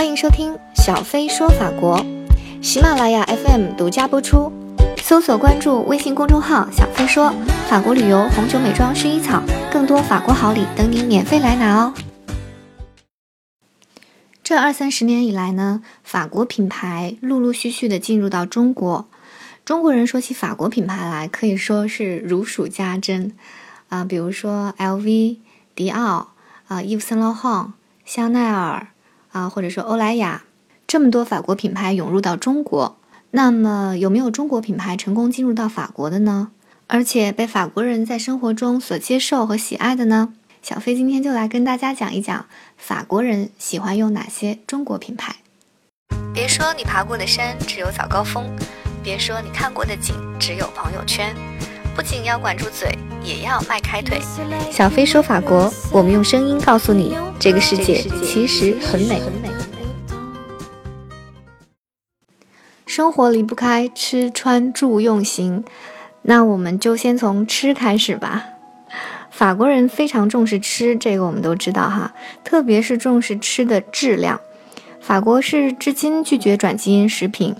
欢迎收听小飞说法国，喜马拉雅 FM 独家播出。搜索关注微信公众号“小飞说法国旅游、红酒、美妆、薰衣草”，更多法国好礼等你免费来拿哦。这二三十年以来呢，法国品牌陆陆续续的进入到中国。中国人说起法国品牌来，可以说是如数家珍啊，比如说 LV、迪奥啊、伊夫圣罗朗、香奈儿。啊，或者说欧莱雅，这么多法国品牌涌入到中国，那么有没有中国品牌成功进入到法国的呢？而且被法国人在生活中所接受和喜爱的呢？小飞今天就来跟大家讲一讲法国人喜欢用哪些中国品牌。别说你爬过的山只有早高峰，别说你看过的景只有朋友圈，不仅要管住嘴。也要迈开腿。小飞说法国，我们用声音告诉你，这个世界其实很美。生活离不开吃穿住用行，那我们就先从吃开始吧。法国人非常重视吃，这个我们都知道哈，特别是重视吃的质量。法国是至今拒绝转基因食品。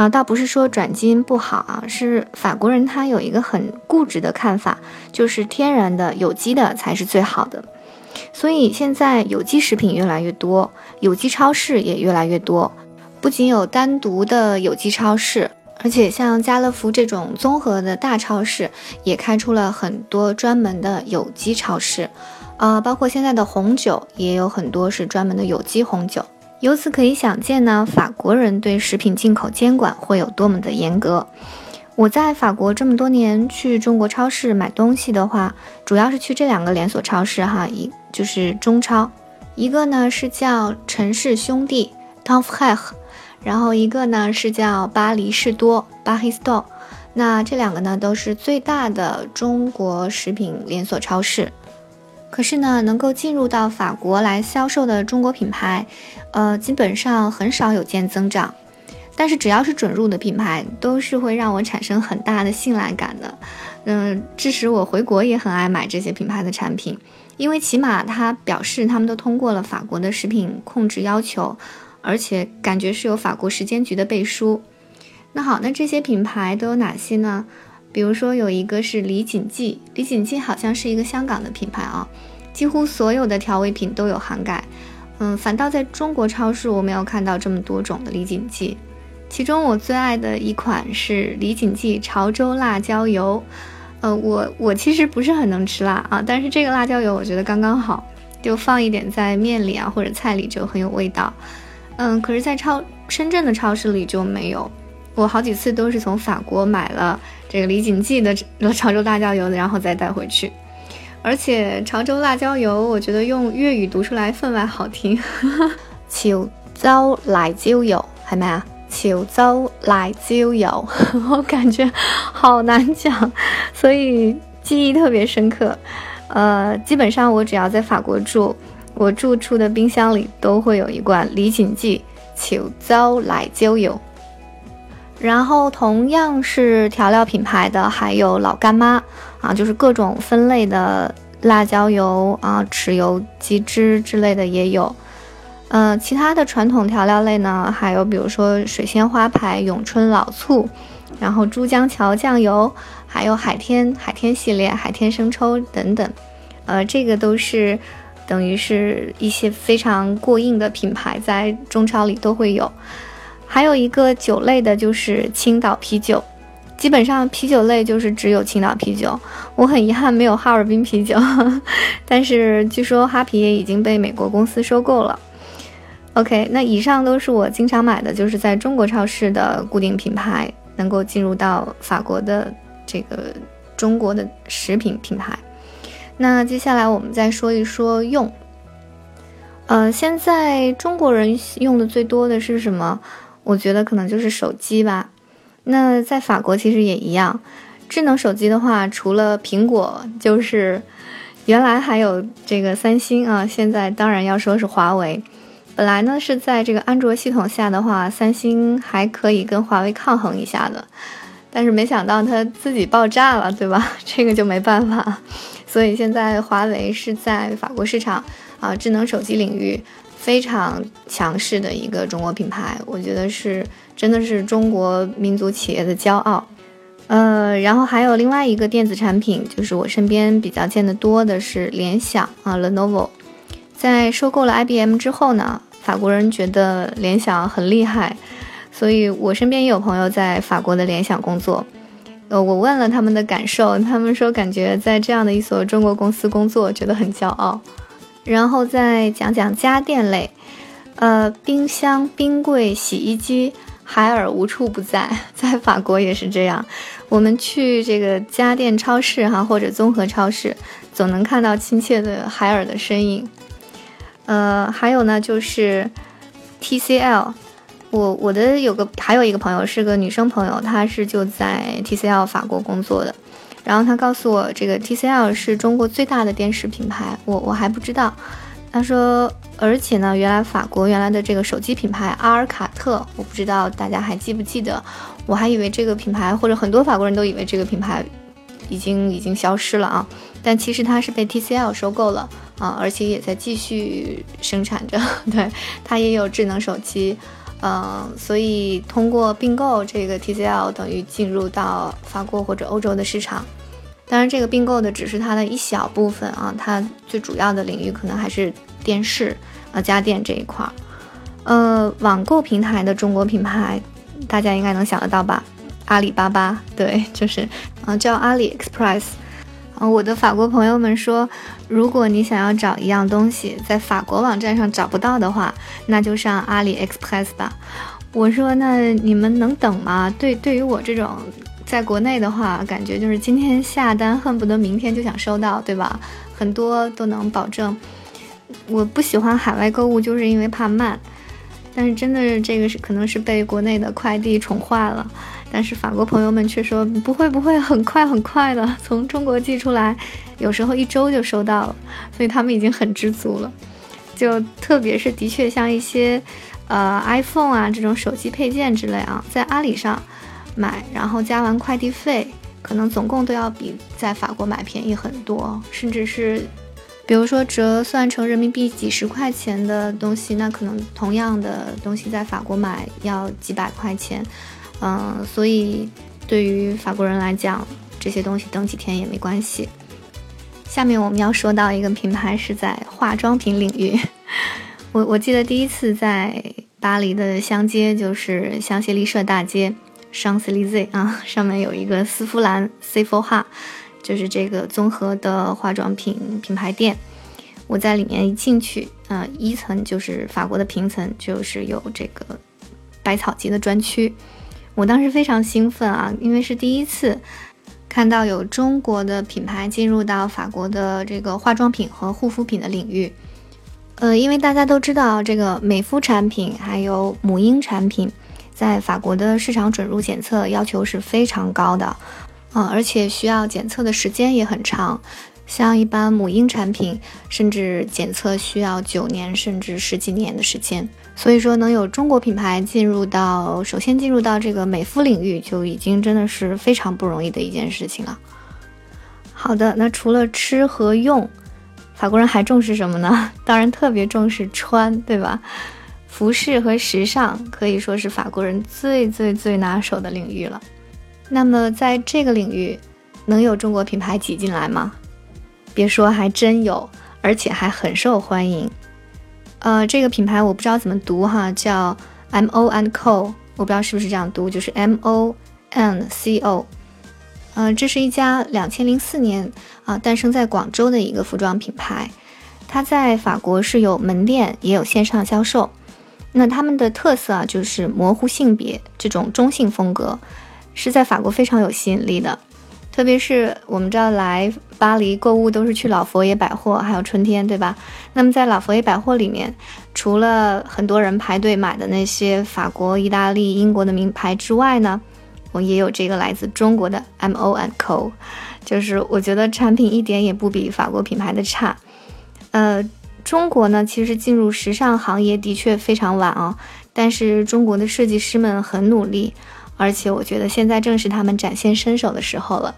啊，倒不是说转基因不好啊，是法国人他有一个很固执的看法，就是天然的、有机的才是最好的。所以现在有机食品越来越多，有机超市也越来越多。不仅有单独的有机超市，而且像家乐福这种综合的大超市也开出了很多专门的有机超市。啊，包括现在的红酒也有很多是专门的有机红酒。由此可以想见呢，法国人对食品进口监管会有多么的严格。我在法国这么多年去中国超市买东西的话，主要是去这两个连锁超市哈，一就是中超，一个呢是叫陈氏兄弟 t o n f h e h 然后一个呢是叫巴黎士多 b a h i s t o 那这两个呢都是最大的中国食品连锁超市。可是呢，能够进入到法国来销售的中国品牌，呃，基本上很少有见增长。但是只要是准入的品牌，都是会让我产生很大的信赖感的。嗯，致使我回国也很爱买这些品牌的产品，因为起码它表示他们都通过了法国的食品控制要求，而且感觉是有法国食监局的背书。那好，那这些品牌都有哪些呢？比如说有一个是李锦记，李锦记好像是一个香港的品牌啊，几乎所有的调味品都有涵盖。嗯，反倒在中国超市我没有看到这么多种的李锦记。其中我最爱的一款是李锦记潮州辣椒油。呃，我我其实不是很能吃辣啊，但是这个辣椒油我觉得刚刚好，就放一点在面里啊或者菜里就很有味道。嗯，可是，在超深圳的超市里就没有。我好几次都是从法国买了这个李锦记的潮州辣椒油，然后再带回去。而且潮州辣椒油，我觉得用粤语读出来分外好听。潮州辣椒油，系咪啊？潮州辣椒油，我感觉好难讲，所以记忆特别深刻。呃，基本上我只要在法国住，我住处的冰箱里都会有一罐李锦记潮州辣椒油。然后同样是调料品牌的，还有老干妈啊，就是各种分类的辣椒油啊、豉油、鸡汁之类的也有。呃，其他的传统调料类呢，还有比如说水仙花牌、永春老醋，然后珠江桥酱油，还有海天海天系列、海天生抽等等。呃，这个都是等于是一些非常过硬的品牌，在中超里都会有。还有一个酒类的，就是青岛啤酒。基本上啤酒类就是只有青岛啤酒。我很遗憾没有哈尔滨啤酒，但是据说哈啤也已经被美国公司收购了。OK，那以上都是我经常买的，就是在中国超市的固定品牌，能够进入到法国的这个中国的食品品牌。那接下来我们再说一说用。呃，现在中国人用的最多的是什么？我觉得可能就是手机吧，那在法国其实也一样。智能手机的话，除了苹果，就是原来还有这个三星啊，现在当然要说是华为。本来呢是在这个安卓系统下的话，三星还可以跟华为抗衡一下的，但是没想到它自己爆炸了，对吧？这个就没办法。所以现在华为是在法国市场啊智能手机领域。非常强势的一个中国品牌，我觉得是真的是中国民族企业的骄傲。呃，然后还有另外一个电子产品，就是我身边比较见得多的是联想啊，Lenovo，在收购了 IBM 之后呢，法国人觉得联想很厉害，所以我身边也有朋友在法国的联想工作。呃，我问了他们的感受，他们说感觉在这样的一所中国公司工作，觉得很骄傲。然后再讲讲家电类，呃，冰箱、冰柜、洗衣机。海尔无处不在，在法国也是这样。我们去这个家电超市哈，或者综合超市，总能看到亲切的海尔的身影。呃，还有呢，就是 TCL。我我的有个还有一个朋友是个女生朋友，她是就在 TCL 法国工作的。然后他告诉我，这个 TCL 是中国最大的电视品牌，我我还不知道。他说，而且呢，原来法国原来的这个手机品牌阿尔卡特，我不知道大家还记不记得？我还以为这个品牌，或者很多法国人都以为这个品牌已经已经消失了啊。但其实它是被 TCL 收购了啊，而且也在继续生产着。对，它也有智能手机，嗯，所以通过并购这个 TCL，等于进入到法国或者欧洲的市场。当然，这个并购的只是它的一小部分啊，它最主要的领域可能还是电视啊、家电这一块儿。呃，网购平台的中国品牌，大家应该能想得到吧？阿里巴巴，对，就是啊，叫阿里 Express。啊，我的法国朋友们说，如果你想要找一样东西，在法国网站上找不到的话，那就上阿里 Express 吧。我说，那你们能等吗？对，对于我这种。在国内的话，感觉就是今天下单，恨不得明天就想收到，对吧？很多都能保证。我不喜欢海外购物，就是因为怕慢。但是真的，这个是可能是被国内的快递宠坏了。但是法国朋友们却说不会不会，很快很快的，从中国寄出来，有时候一周就收到了，所以他们已经很知足了。就特别是的确像一些呃 iPhone 啊这种手机配件之类啊，在阿里上。买，然后加完快递费，可能总共都要比在法国买便宜很多，甚至是，比如说折算成人民币几十块钱的东西，那可能同样的东西在法国买要几百块钱，嗯，所以对于法国人来讲，这些东西等几天也没关系。下面我们要说到一个品牌是在化妆品领域，我我记得第一次在巴黎的香街就是香榭丽舍大街。香榭丽舍啊，上面有一个丝芙兰 C for Ha，就是这个综合的化妆品品牌店。我在里面一进去，啊，一层就是法国的平层，就是有这个百草集的专区。我当时非常兴奋啊，因为是第一次看到有中国的品牌进入到法国的这个化妆品和护肤品的领域。呃，因为大家都知道，这个美肤产品还有母婴产品。在法国的市场准入检测要求是非常高的，嗯，而且需要检测的时间也很长，像一般母婴产品，甚至检测需要九年甚至十几年的时间。所以说，能有中国品牌进入到，首先进入到这个美肤领域，就已经真的是非常不容易的一件事情了。好的，那除了吃和用，法国人还重视什么呢？当然特别重视穿，对吧？服饰和时尚可以说是法国人最最最拿手的领域了。那么，在这个领域，能有中国品牌挤进来吗？别说，还真有，而且还很受欢迎。呃，这个品牌我不知道怎么读哈，叫 M O N C O，我不知道是不是这样读，就是 M O N C O。嗯，这是一家两千零四年啊诞生在广州的一个服装品牌，它在法国是有门店，也有线上销售。那他们的特色啊，就是模糊性别这种中性风格，是在法国非常有吸引力的。特别是我们知道来巴黎购物都是去老佛爷百货，还有春天，对吧？那么在老佛爷百货里面，除了很多人排队买的那些法国、意大利、英国的名牌之外呢，我也有这个来自中国的 M O N Co，就是我觉得产品一点也不比法国品牌的差，呃。中国呢，其实进入时尚行业的确非常晚啊，但是中国的设计师们很努力，而且我觉得现在正是他们展现身手的时候了。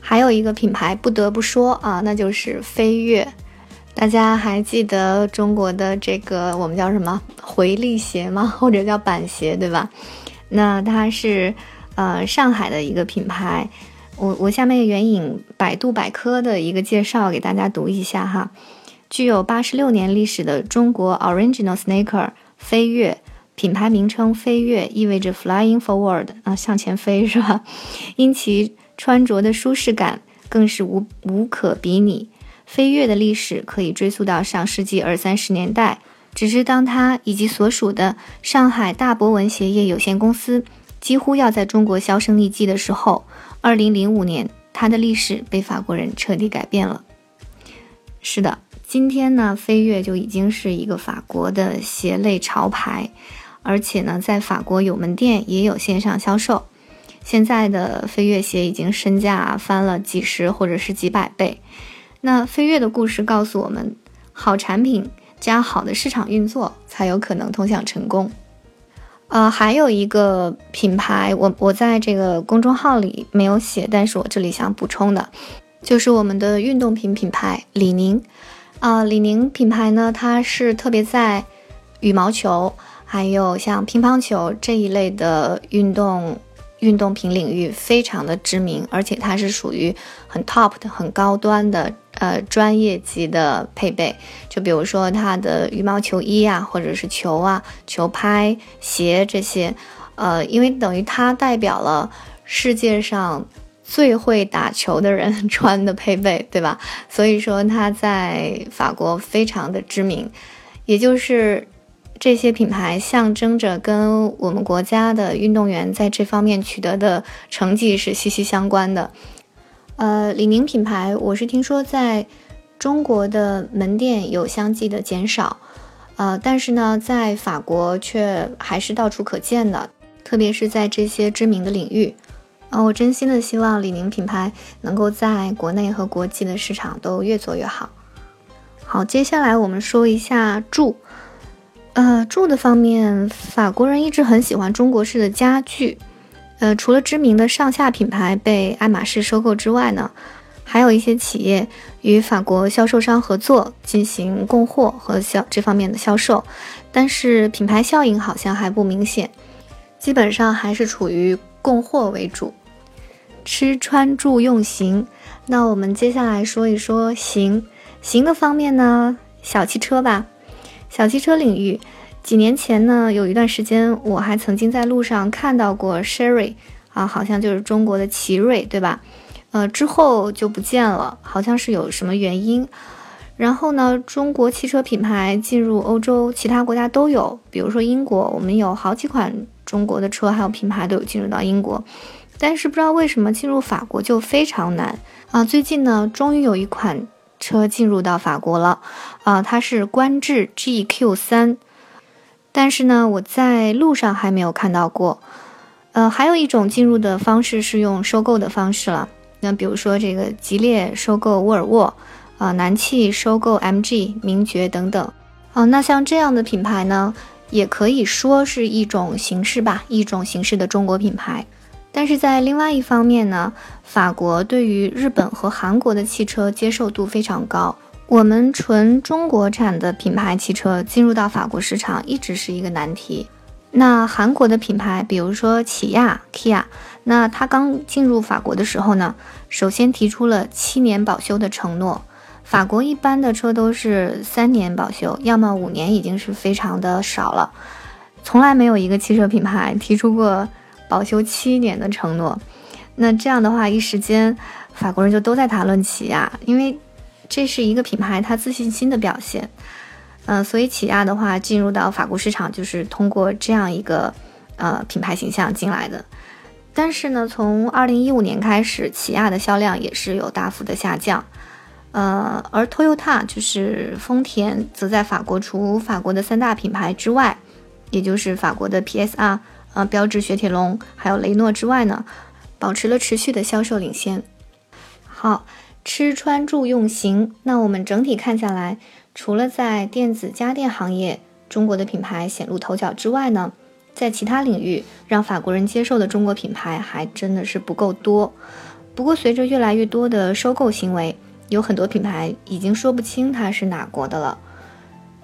还有一个品牌不得不说啊，那就是飞跃，大家还记得中国的这个我们叫什么回力鞋吗？或者叫板鞋，对吧？那它是呃上海的一个品牌。我我下面援引百度百科的一个介绍给大家读一下哈。具有八十六年历史的中国 Original Sneaker 飞跃品牌名称飞跃意味着 Flying Forward 啊向前飞是吧？因其穿着的舒适感更是无无可比拟。飞跃的历史可以追溯到上世纪二三十年代，只是当它以及所属的上海大博文鞋业有限公司几乎要在中国销声匿迹的时候，二零零五年，它的历史被法国人彻底改变了。是的，今天呢，飞跃就已经是一个法国的鞋类潮牌，而且呢，在法国有门店，也有线上销售。现在的飞跃鞋已经身价翻了几十或者是几百倍。那飞跃的故事告诉我们，好产品加好的市场运作，才有可能通向成功。呃，还有一个品牌，我我在这个公众号里没有写，但是我这里想补充的，就是我们的运动品品牌李宁。啊，李宁品牌呢，它是特别在羽毛球，还有像乒乓球这一类的运动。运动品领域非常的知名，而且它是属于很 top 的、很高端的呃专业级的配备。就比如说它的羽毛球衣啊，或者是球啊、球拍、鞋这些，呃，因为等于它代表了世界上最会打球的人穿的配备，对吧？所以说它在法国非常的知名，也就是。这些品牌象征着跟我们国家的运动员在这方面取得的成绩是息息相关的。呃，李宁品牌，我是听说在中国的门店有相继的减少，呃，但是呢，在法国却还是到处可见的，特别是在这些知名的领域。啊，我真心的希望李宁品牌能够在国内和国际的市场都越做越好。好，接下来我们说一下住。呃，住的方面，法国人一直很喜欢中国式的家具。呃，除了知名的上下品牌被爱马仕收购之外呢，还有一些企业与法国销售商合作进行供货和销这方面的销售，但是品牌效应好像还不明显，基本上还是处于供货为主。吃穿住用行，那我们接下来说一说行行的方面呢，小汽车吧。小汽车领域，几年前呢，有一段时间，我还曾经在路上看到过 Sherry 啊，好像就是中国的奇瑞，对吧？呃，之后就不见了，好像是有什么原因。然后呢，中国汽车品牌进入欧洲其他国家都有，比如说英国，我们有好几款中国的车，还有品牌都有进入到英国。但是不知道为什么进入法国就非常难啊！最近呢，终于有一款。车进入到法国了，啊，它是观致 GQ 三，但是呢，我在路上还没有看到过。呃，还有一种进入的方式是用收购的方式了，那比如说这个吉列收购沃尔沃，啊，南汽收购 MG、名爵等等，啊，那像这样的品牌呢，也可以说是一种形式吧，一种形式的中国品牌。但是在另外一方面呢，法国对于日本和韩国的汽车接受度非常高。我们纯中国产的品牌汽车进入到法国市场一直是一个难题。那韩国的品牌，比如说起亚 Kia，那它刚进入法国的时候呢，首先提出了七年保修的承诺。法国一般的车都是三年保修，要么五年已经是非常的少了，从来没有一个汽车品牌提出过。保修七年的承诺，那这样的话，一时间法国人就都在谈论起亚，因为这是一个品牌它自信心的表现。嗯，所以起亚的话进入到法国市场就是通过这样一个呃品牌形象进来的。但是呢，从二零一五年开始，起亚的销量也是有大幅的下降。呃，而 Toyota 就是丰田，则在法国除法国的三大品牌之外，也就是法国的 PSR。啊，标致、雪铁龙还有雷诺之外呢，保持了持续的销售领先。好吃穿住用行，那我们整体看下来，除了在电子家电行业中国的品牌显露头角之外呢，在其他领域让法国人接受的中国品牌还真的是不够多。不过随着越来越多的收购行为，有很多品牌已经说不清它是哪国的了。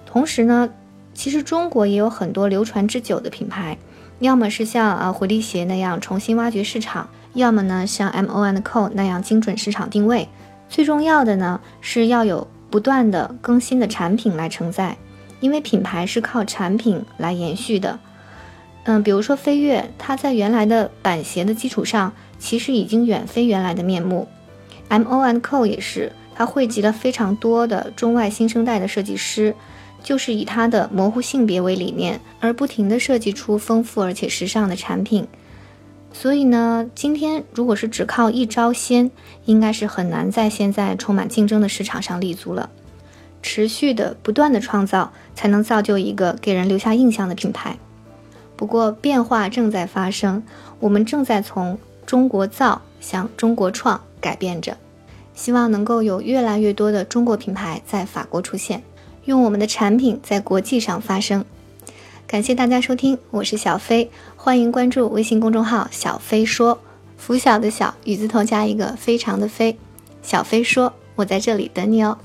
同时呢，其实中国也有很多流传之久的品牌，要么是像啊回力鞋那样重新挖掘市场，要么呢像 M O and Co 那样精准市场定位。最重要的呢是要有不断的更新的产品来承载，因为品牌是靠产品来延续的。嗯，比如说飞跃，它在原来的板鞋的基础上，其实已经远非原来的面目。M O and Co 也是，它汇集了非常多的中外新生代的设计师，就是以它的模糊性别为理念，而不停的设计出丰富而且时尚的产品。所以呢，今天如果是只靠一招鲜，应该是很难在现在充满竞争的市场上立足了。持续的、不断的创造，才能造就一个给人留下印象的品牌。不过变化正在发生，我们正在从中国造向中国创。改变着，希望能够有越来越多的中国品牌在法国出现，用我们的产品在国际上发声。感谢大家收听，我是小飞，欢迎关注微信公众号“小飞说”，拂晓的晓雨字头加一个非常的飞，小飞说，我在这里等你哦。